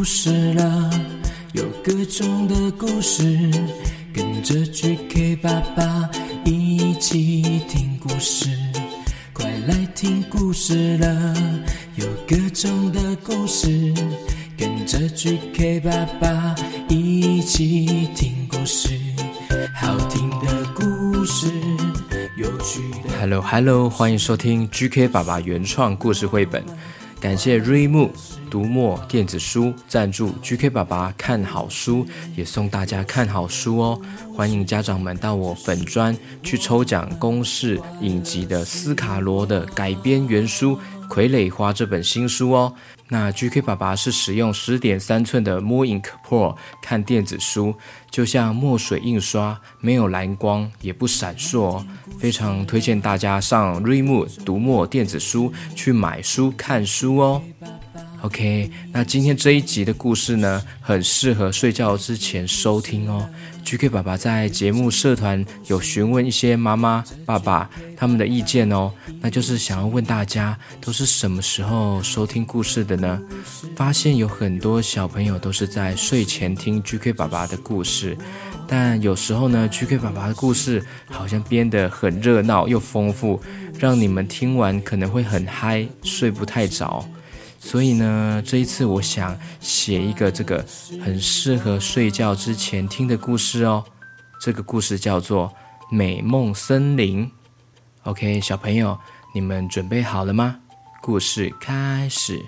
故事了，有各种的故事，跟着 GK 爸爸一起听故事。快来听故事了，有各种的故事，跟着 GK 爸爸一起听故事。好听的故事，有趣的。Hello Hello，欢迎收听 GK 爸爸原创故事绘本。感谢瑞木读墨电子书赞助 GK 爸爸看好书，也送大家看好书哦。欢迎家长们到我粉专去抽奖公式影集的斯卡罗的改编原书《傀儡花》这本新书哦。那 GK 爸爸是使用十点三寸的 Mo Ink Pro 看电子书，就像墨水印刷，没有蓝光，也不闪烁哦，非常推荐大家上瑞木读墨电子书去买书看书哦。OK，那今天这一集的故事呢，很适合睡觉之前收听哦。GK 爸爸在节目社团有询问一些妈妈、爸爸他们的意见哦，那就是想要问大家都是什么时候收听故事的呢？发现有很多小朋友都是在睡前听 GK 爸爸的故事，但有时候呢，GK 爸爸的故事好像编得很热闹又丰富，让你们听完可能会很嗨，睡不太着。所以呢，这一次我想写一个这个很适合睡觉之前听的故事哦。这个故事叫做《美梦森林》。OK，小朋友，你们准备好了吗？故事开始。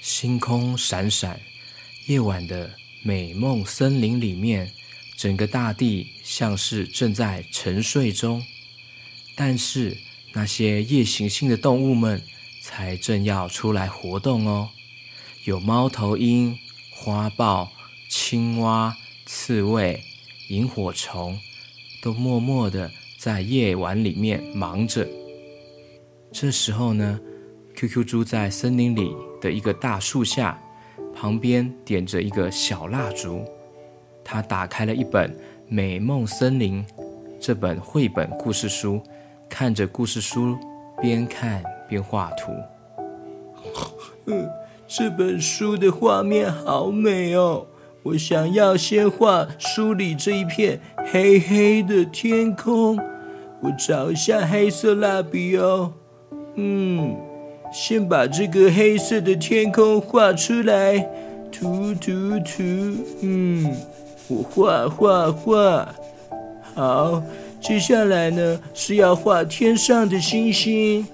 星空闪闪，夜晚的。美梦森林里面，整个大地像是正在沉睡中，但是那些夜行性的动物们才正要出来活动哦。有猫头鹰、花豹、青蛙、刺猬、萤火虫，都默默地在夜晚里面忙着。这时候呢，QQ 猪在森林里的一个大树下。旁边点着一个小蜡烛，他打开了一本《美梦森林》这本绘本故事书，看着故事书，边看边画图。嗯，这本书的画面好美哦！我想要先画书里这一片黑黑的天空。我找一下黑色蜡笔哦。嗯。先把这个黑色的天空画出来，涂涂涂，嗯，我画画画，好，接下来呢是要画天上的星星。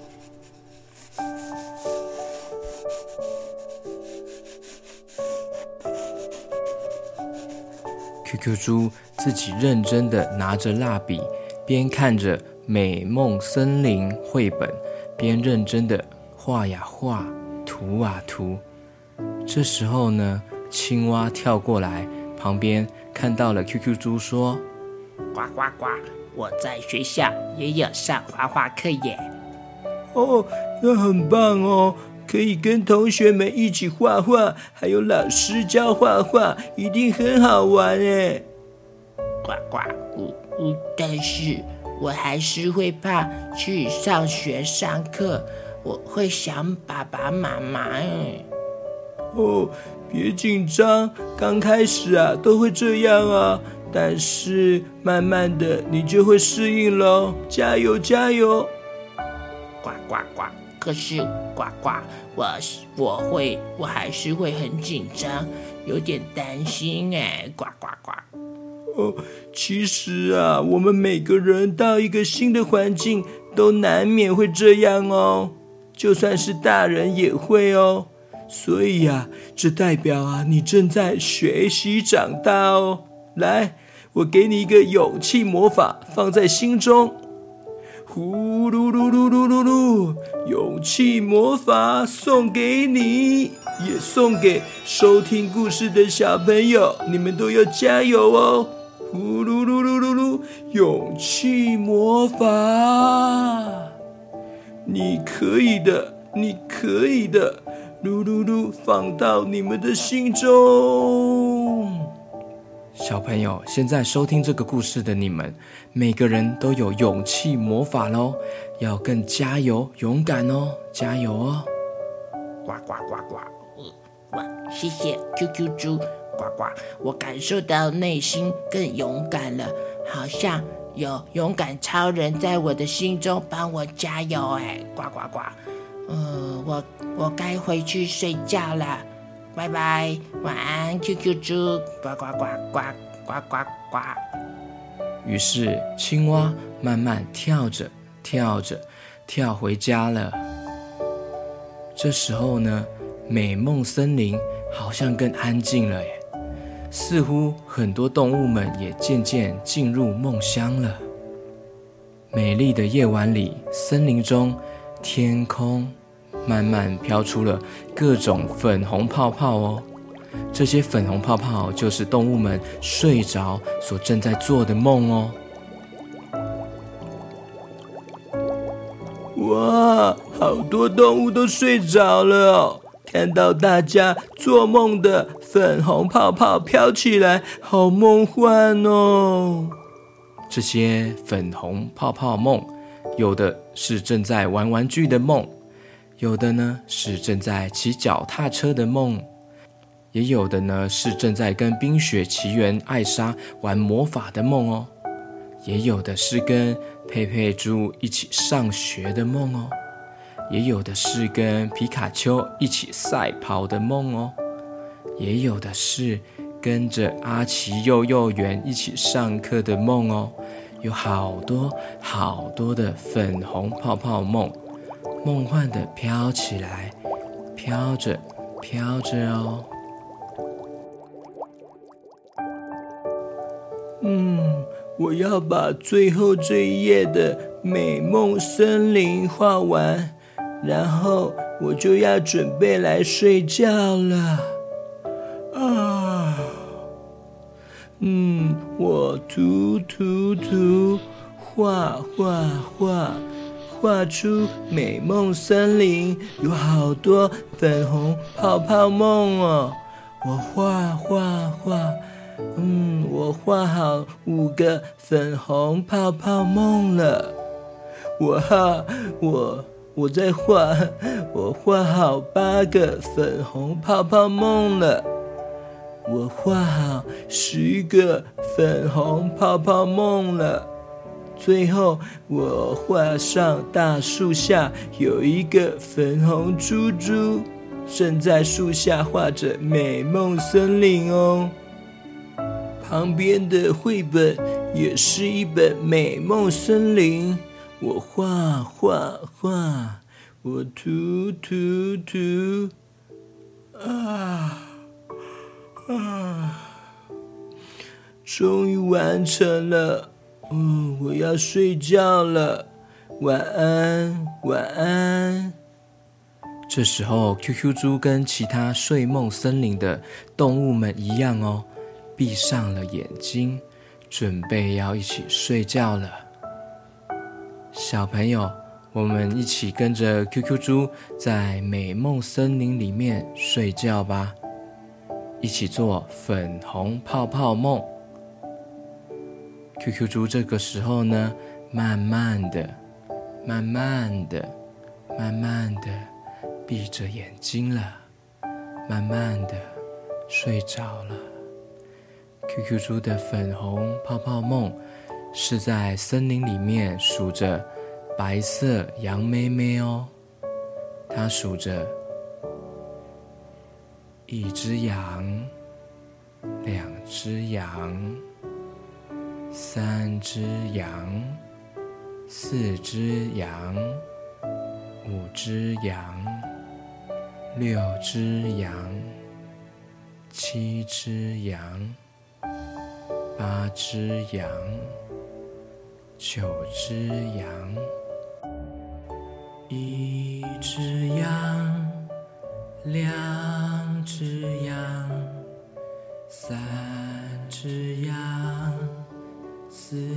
QQ 猪自己认真的拿着蜡笔，边看着《美梦森林》绘本，边认真的。画呀画，涂啊涂。这时候呢，青蛙跳过来，旁边看到了 QQ 猪，说：“呱呱呱，我在学校也有上画画课耶。”哦，那很棒哦，可以跟同学们一起画画，还有老师教画画，一定很好玩耶。呱呱，呜呜，但是我还是会怕去上学上课。我会想爸爸妈妈哎。哦，别紧张，刚开始啊都会这样啊，但是慢慢的你就会适应喽，加油加油！呱呱呱！可是呱呱，我我会我还是会很紧张，有点担心哎，呱呱呱！哦，其实啊，我们每个人到一个新的环境，都难免会这样哦。就算是大人也会哦，所以呀，这代表啊，你正在学习长大哦。来，我给你一个勇气魔法，放在心中。呼噜噜噜噜噜噜，勇气魔法送给你，也送给收听故事的小朋友，你们都要加油哦。呼噜噜噜噜噜，勇气魔法。你可以的，你可以的，噜噜噜，放到你们的心中。小朋友，现在收听这个故事的你们，每个人都有勇气魔法喽，要更加油、勇敢哦，加油哦！呱呱呱呱，哇！谢谢 QQ 猪，呱呱，我感受到内心更勇敢了，好像有勇敢超人在我的心中帮我加油哎！呱呱呱，嗯，我我该回去睡觉了。拜拜，晚安，QQ 猪，呱呱呱呱呱呱呱。于是青蛙慢慢跳着跳着跳回家了。这时候呢，美梦森林好像更安静了耶，似乎很多动物们也渐渐进入梦乡了。美丽的夜晚里，森林中，天空。慢慢飘出了各种粉红泡泡哦，这些粉红泡泡就是动物们睡着所正在做的梦哦。哇，好多动物都睡着了哦，看到大家做梦的粉红泡泡飘起来，好梦幻哦。这些粉红泡泡梦，有的是正在玩玩具的梦。有的呢是正在骑脚踏车的梦，也有的呢是正在跟冰雪奇缘艾莎玩魔法的梦哦，也有的是跟佩佩猪一起上学的梦哦，也有的是跟皮卡丘一起赛跑的梦哦，也有的是跟着阿奇幼幼园一起上课的梦哦，有好多好多的粉红泡泡梦。梦幻的飘起来，飘着，飘着哦。嗯，我要把最后这一页的美梦森林画完，然后我就要准备来睡觉了。涂涂涂，画画画。画出美梦森林，有好多粉红泡泡梦哦。我画画画，嗯，我画好五个粉红泡泡梦了。我画，我我在画，我画好八个粉红泡泡梦了。我画好十个粉红泡泡梦了。最后，我画上大树下有一个粉红猪猪，正在树下画着美梦森林哦。旁边的绘本也是一本美梦森林。我画画画，我涂涂涂，啊啊，终于完成了。嗯，我要睡觉了，晚安，晚安。这时候，QQ 猪跟其他睡梦森林的动物们一样哦，闭上了眼睛，准备要一起睡觉了。小朋友，我们一起跟着 QQ 猪在美梦森林里面睡觉吧，一起做粉红泡泡梦。QQ 猪这个时候呢，慢慢的、慢慢的、慢慢的闭着眼睛了，慢慢的睡着了。QQ 猪的粉红泡泡梦是在森林里面数着白色羊妹妹哦，它数着一只羊，两只羊。三只羊，四只羊，五只羊，六只羊，七只羊，八只羊，九只羊，一只羊，两只羊三只羊四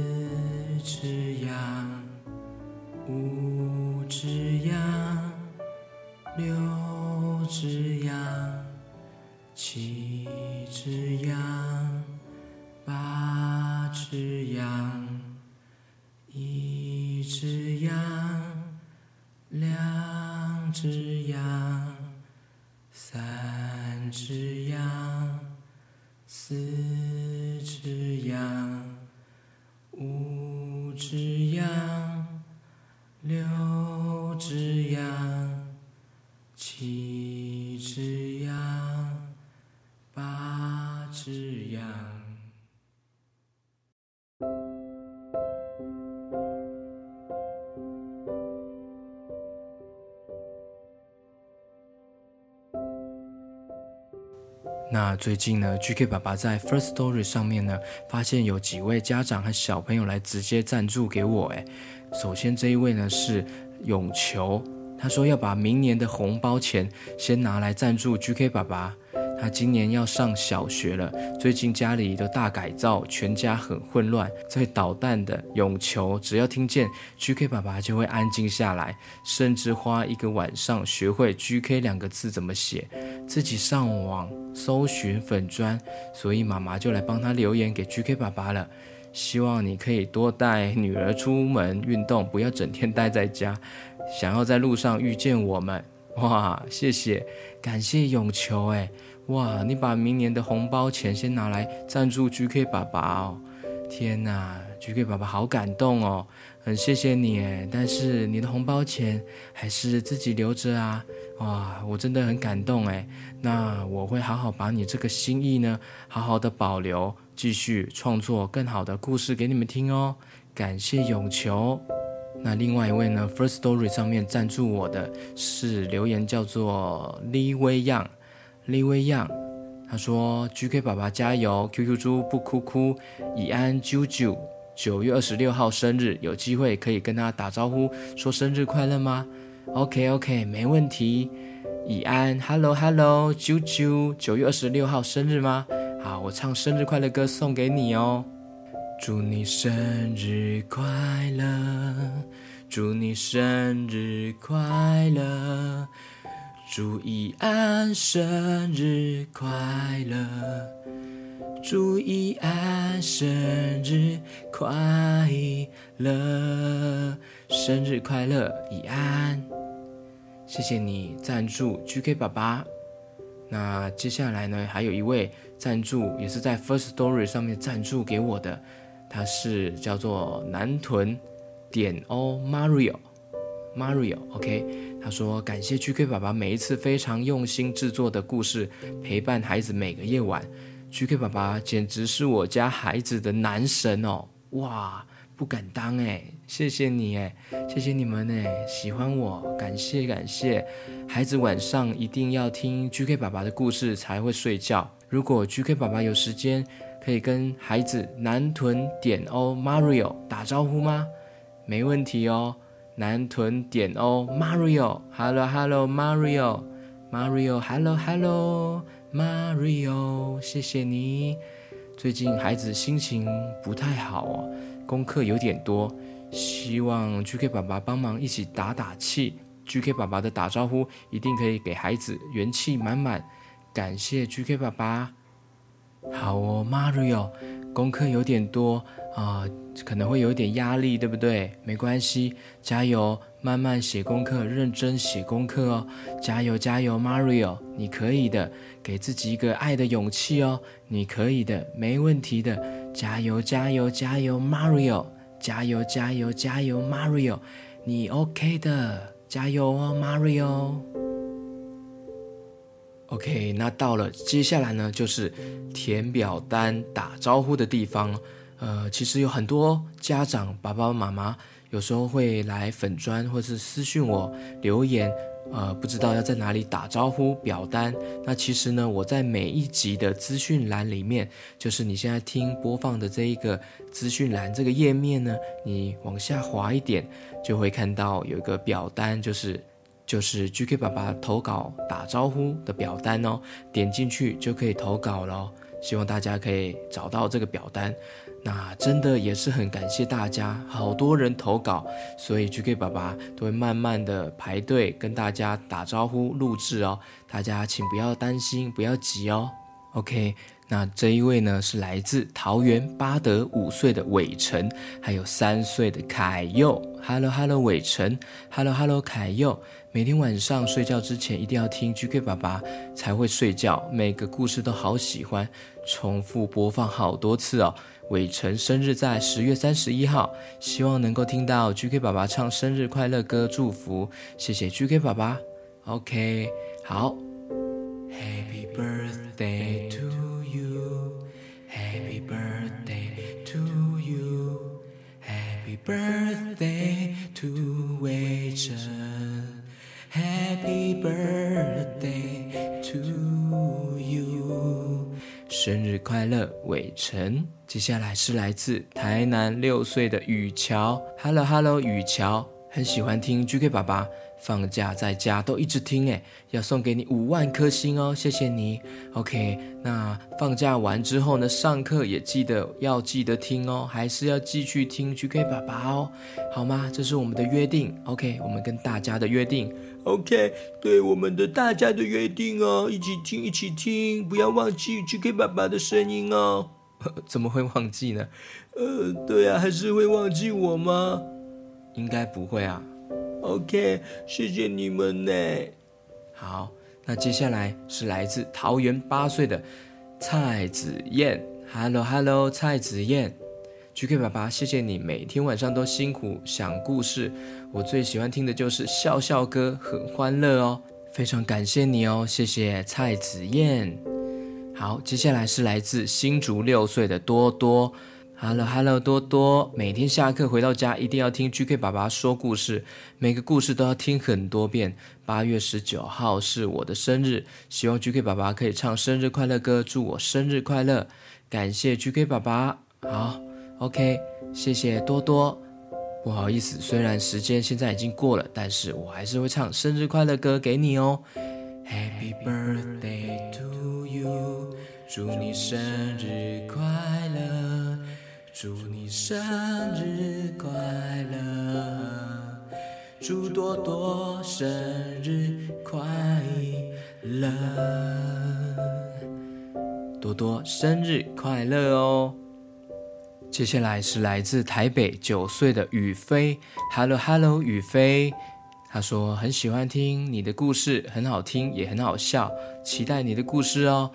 只羊五只羊六只羊七只羊八只羊一只羊两只羊。三只羊，四只羊，最近呢，GK 爸爸在 First Story 上面呢，发现有几位家长和小朋友来直接赞助给我。诶，首先这一位呢是永球，他说要把明年的红包钱先拿来赞助 GK 爸爸。他今年要上小学了，最近家里的大改造，全家很混乱。在捣蛋的永球，只要听见 GK 爸爸就会安静下来，甚至花一个晚上学会 GK 两个字怎么写，自己上网搜寻粉砖，所以妈妈就来帮他留言给 GK 爸爸了。希望你可以多带女儿出门运动，不要整天待在家，想要在路上遇见我们。哇，谢谢，感谢永球，哎。哇！你把明年的红包钱先拿来赞助 GK 爸爸哦！天哪，GK 爸爸好感动哦，很谢谢你诶。但是你的红包钱还是自己留着啊！哇，我真的很感动诶。那我会好好把你这个心意呢，好好的保留，继续创作更好的故事给你们听哦。感谢永球。那另外一位呢，First Story 上面赞助我的是留言叫做李威样。李威样，他说：“GK 爸爸加油，QQ 猪不哭哭，以安啾啾，九月二十六号生日，有机会可以跟他打招呼，说生日快乐吗？”“OK OK，没问题。”以安，Hello Hello，啾啾，九月二十六号生日吗？好，我唱生日快乐歌送给你哦。祝你生日快乐，祝你生日快乐。祝以安生日快乐！祝以安生日快乐！生日快乐，以安！谢谢你赞助 GK 爸爸。那接下来呢，还有一位赞助，也是在 First Story 上面赞助给我的，他是叫做南屯点 O Mario。他说感谢 GK 爸爸每一次非常用心制作的故事，陪伴孩子每个夜晚。GK 爸爸简直是我家孩子的男神哦！哇，不敢当哎，谢谢你哎，谢谢你们哎，喜欢我，感谢感谢。孩子晚上一定要听 GK 爸爸的故事才会睡觉。如果 GK 爸爸有时间，可以跟孩子南屯点哦 Mario 打招呼吗？没问题哦。南屯点哦，Mario，Hello Hello Mario，Mario，Hello Hello Mario，谢谢你。最近孩子心情不太好哦，功课有点多，希望 GK 爸爸帮忙一起打打气。GK 爸爸的打招呼一定可以给孩子元气满满，感谢 GK 爸爸。好哦，Mario，功课有点多啊。可能会有点压力，对不对？没关系，加油，慢慢写功课，认真写功课哦。加油，加油，Mario，你可以的，给自己一个爱的勇气哦。你可以的，没问题的。加油，加油，加油，Mario，加油，加油，加油，Mario，你 OK 的，加油哦，Mario。OK，那到了接下来呢，就是填表单打招呼的地方。呃，其实有很多家长爸爸妈妈有时候会来粉专或是私讯我留言，呃，不知道要在哪里打招呼表单。那其实呢，我在每一集的资讯栏里面，就是你现在听播放的这一个资讯栏这个页面呢，你往下滑一点，就会看到有一个表单，就是就是 GK 爸爸投稿打招呼的表单哦，点进去就可以投稿了。希望大家可以找到这个表单。那真的也是很感谢大家，好多人投稿，所以 GK 爸爸都会慢慢的排队跟大家打招呼录制哦。大家请不要担心，不要急哦。OK，那这一位呢是来自桃园八德五岁的伟成，还有三岁的凯佑。Hello Hello，伟成。Hello Hello，凯佑。每天晚上睡觉之前一定要听 GK 爸爸才会睡觉，每个故事都好喜欢，重复播放好多次哦。伟成生日在十月三十一号，希望能够听到 GK 爸爸唱生日快乐歌祝福，谢谢 GK 爸爸。OK，好。Happy birthday to you, Happy birthday to you, Happy birthday to 伟成，Happy birthday to you，生日快乐，伟成。接下来是来自台南六岁的雨乔，Hello Hello，雨乔，很喜欢听 GK 爸爸。放假在家都一直听诶，要送给你五万颗星哦，谢谢你。OK，那放假完之后呢，上课也记得要记得听哦，还是要继续听 GK 爸爸哦，好吗？这是我们的约定。OK，我们跟大家的约定。OK，对我们的大家的约定哦，一起听，一起听，不要忘记 GK 爸爸的声音哦。怎么会忘记呢？呃，对啊，还是会忘记我吗？应该不会啊。OK，谢谢你们呢。好，那接下来是来自桃园八岁的蔡子燕。Hello，Hello，蔡子燕。GK 爸爸，谢谢你每天晚上都辛苦想故事。我最喜欢听的就是笑笑歌，很欢乐哦。非常感谢你哦，谢谢蔡子燕。好，接下来是来自新竹六岁的多多。Hello，Hello，多多，每天下课回到家一定要听 GK 爸爸说故事，每个故事都要听很多遍。八月十九号是我的生日，希望 GK 爸爸可以唱生日快乐歌，祝我生日快乐。感谢 GK 爸爸。好，OK，谢谢多多。不好意思，虽然时间现在已经过了，但是我还是会唱生日快乐歌给你哦。Happy birthday to you，祝你生日快乐。祝你生日快乐，祝多多生日快乐，多多生日快乐哦！接下来是来自台北九岁的雨飞，Hello Hello，雨飞，他说很喜欢听你的故事，很好听也很好笑，期待你的故事哦。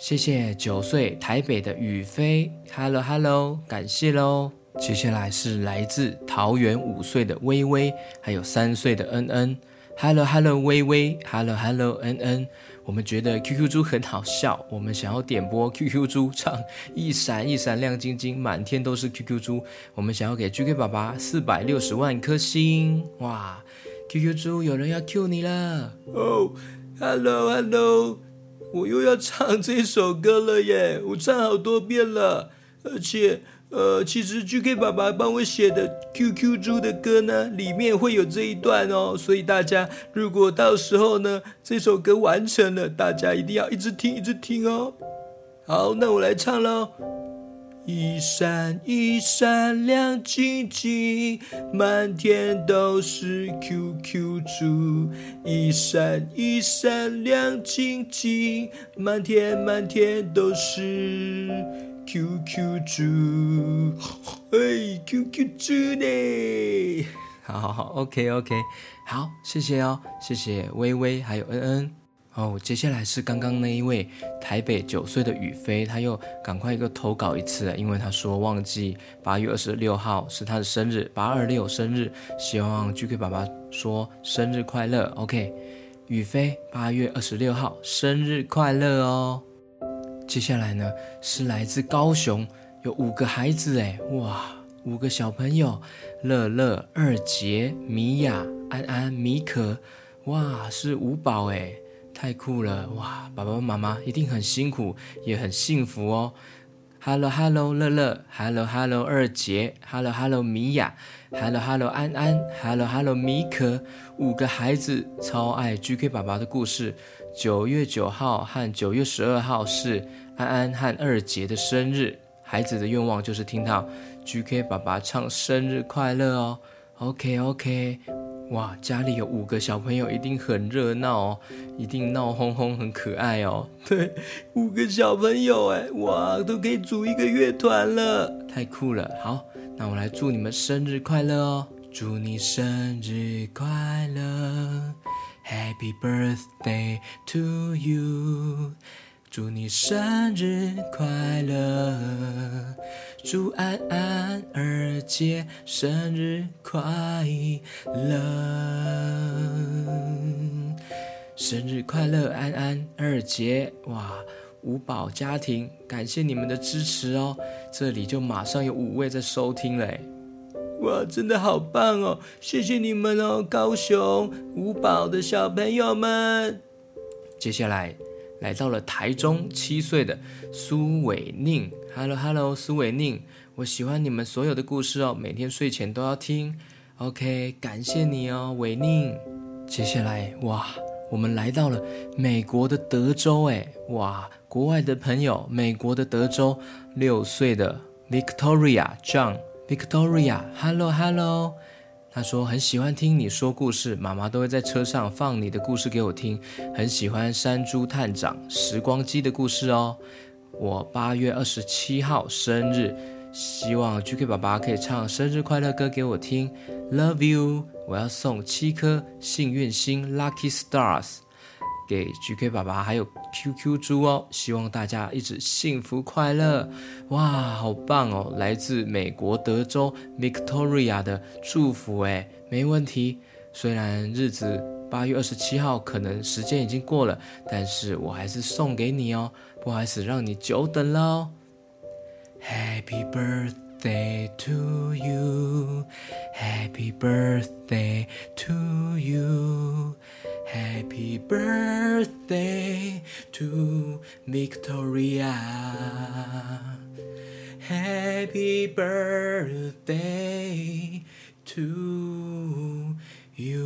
谢谢九岁台北的雨飞，Hello Hello，感谢喽。接下来是来自桃园五岁的微微，还有三岁的恩恩，Hello Hello，微微，Hello Hello，恩恩。我们觉得 QQ 猪很好笑，我们想要点播 QQ 猪唱一闪一闪亮晶晶，满天都是 QQ 猪。我们想要给 GK 爸爸四百六十万颗星，哇！QQ 猪有人要 Q 你了哦，Hello Hello。我又要唱这首歌了耶！我唱好多遍了，而且，呃，其实 GK 爸爸帮我写的 QQ 猪的歌呢，里面会有这一段哦。所以大家如果到时候呢，这首歌完成了，大家一定要一直听，一直听哦。好，那我来唱喽。一闪一闪亮晶晶，满天都是 QQ 猪。一闪一闪亮晶晶，满天满天都是 QQ 猪。哎，QQ 猪呢？好好好，OK OK，好，谢谢哦，谢谢微微还有恩恩。哦，接下来是刚刚那一位台北九岁的雨飞，他又赶快一个投稿一次，因为他说忘记八月二十六号是他的生日，八二六生日，希望 GK 爸爸说生日快乐。OK，雨飞八月二十六号生日快乐哦。接下来呢是来自高雄，有五个孩子哎，哇，五个小朋友，乐乐、二杰、米娅、安安、米可，哇，是五宝哎。太酷了哇！爸爸妈妈一定很辛苦，也很幸福哦。Hello Hello，乐乐，Hello Hello，二姐，Hello Hello，米娅，Hello Hello，安安，Hello Hello，米可，五个孩子超爱 GK 爸爸的故事。九月九号和九月十二号是安安和二姐的生日，孩子的愿望就是听到 GK 爸爸唱生日快乐哦。OK OK，哇，家里有五个小朋友，一定很热闹哦，一定闹哄哄，很可爱哦。对，五个小朋友，哎，哇，都可以组一个乐团了，太酷了。好，那我来祝你们生日快乐哦！祝你生日快乐，Happy birthday to you。祝你生日快乐，祝安安二姐生日快乐，生日快乐，安安二姐！哇，五宝家庭，感谢你们的支持哦，这里就马上有五位在收听嘞，哇，真的好棒哦，谢谢你们哦，高雄五宝的小朋友们，接下来。来到了台中，七岁的苏伟宁，Hello Hello，苏伟宁，我喜欢你们所有的故事哦，每天睡前都要听。OK，感谢你哦，伟宁。接下来，哇，我们来到了美国的德州，哎，哇，国外的朋友，美国的德州，六岁的 Victoria John，Victoria，Hello Hello。他说很喜欢听你说故事，妈妈都会在车上放你的故事给我听。很喜欢山猪探长、时光机的故事哦。我八月二十七号生日，希望 GK 爸爸可以唱生日快乐歌给我听。Love you，我要送七颗幸运星 （Lucky Stars）。给 GK 爸爸还有 QQ 猪哦，希望大家一直幸福快乐。哇，好棒哦！来自美国德州 Victoria 的祝福诶，没问题。虽然日子八月二十七号可能时间已经过了，但是我还是送给你哦，不好意思让你久等了哦。Happy birthday to you, Happy birthday to you. Happy birthday to Victoria. Happy birthday to you.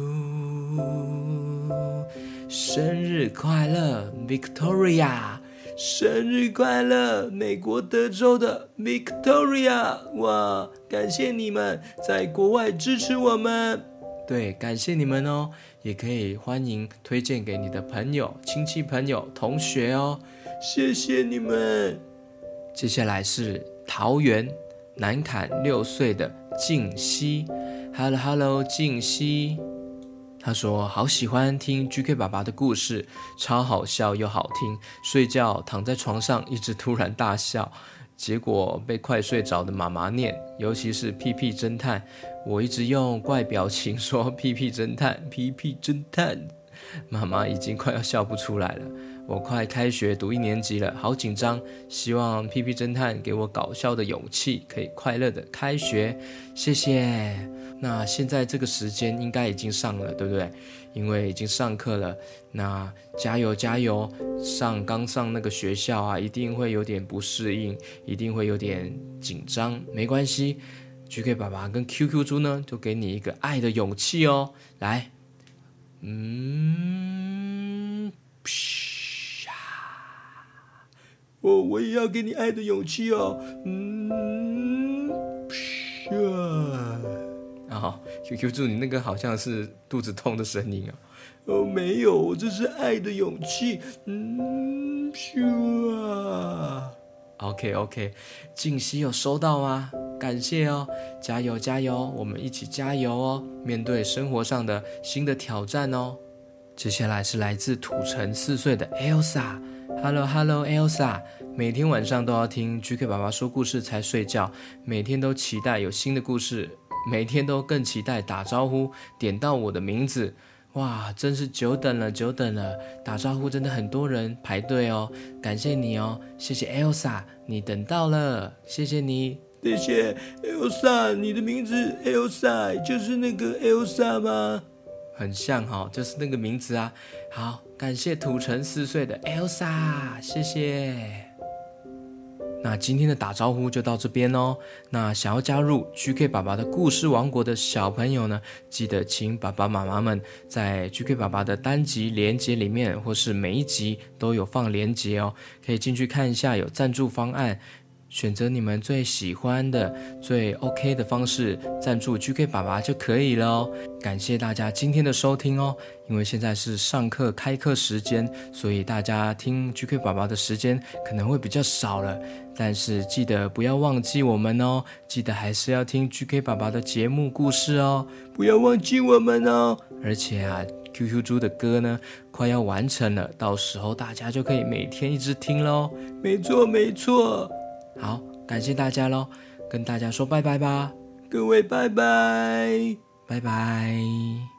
生日快乐，Victoria！生日快乐，美国德州的 Victoria！哇，感谢你们在国外支持我们。对，感谢你们哦。也可以欢迎推荐给你的朋友、亲戚、朋友、同学哦，谢谢你们。接下来是桃园南坎六岁的静熙，Hello Hello，静熙，他说好喜欢听 GK 爸爸的故事，超好笑又好听，睡觉躺在床上一直突然大笑。结果被快睡着的妈妈念，尤其是屁屁侦探，我一直用怪表情说屁屁侦探，屁屁侦探，妈妈已经快要笑不出来了。我快开学读一年级了，好紧张，希望屁屁侦探给我搞笑的勇气，可以快乐的开学，谢谢。那现在这个时间应该已经上了，对不对？因为已经上课了，那加油加油！上刚上那个学校啊，一定会有点不适应，一定会有点紧张，没关系。GK 爸爸跟 QQ 猪呢，就给你一个爱的勇气哦。来，嗯，嘘，我我也要给你爱的勇气哦。嗯，啊。好，QQ 猪，你那个好像是肚子痛的声音啊。哦，没有，这是爱的勇气。嗯，咻啊。OK OK，静熙有收到吗？感谢哦，加油加油，我们一起加油哦，面对生活上的新的挑战哦。接下来是来自土城四岁的 Elsa，Hello Hello Elsa，每天晚上都要听 GK 爸爸说故事才睡觉，每天都期待有新的故事。每天都更期待打招呼，点到我的名字，哇，真是久等了，久等了！打招呼真的很多人排队哦，感谢你哦，谢谢 Elsa，你等到了，谢谢你，谢谢 Elsa，你的名字 Elsa 就是那个 Elsa 吗？很像哈、哦，就是那个名字啊。好，感谢土城四岁的 Elsa，谢谢。那今天的打招呼就到这边哦。那想要加入 GK 爸爸的故事王国的小朋友呢，记得请爸爸妈妈们在 GK 爸爸的单集连接里面，或是每一集都有放连接哦，可以进去看一下，有赞助方案。选择你们最喜欢的、最 OK 的方式赞助 GK 爸爸就可以了哦。感谢大家今天的收听哦。因为现在是上课开课时间，所以大家听 GK 爸爸的时间可能会比较少了。但是记得不要忘记我们哦，记得还是要听 GK 爸爸的节目故事哦，不要忘记我们哦。而且啊，QQ 猪的歌呢快要完成了，到时候大家就可以每天一直听喽。没错，没错。好，感谢大家喽，跟大家说拜拜吧，各位拜拜，拜拜。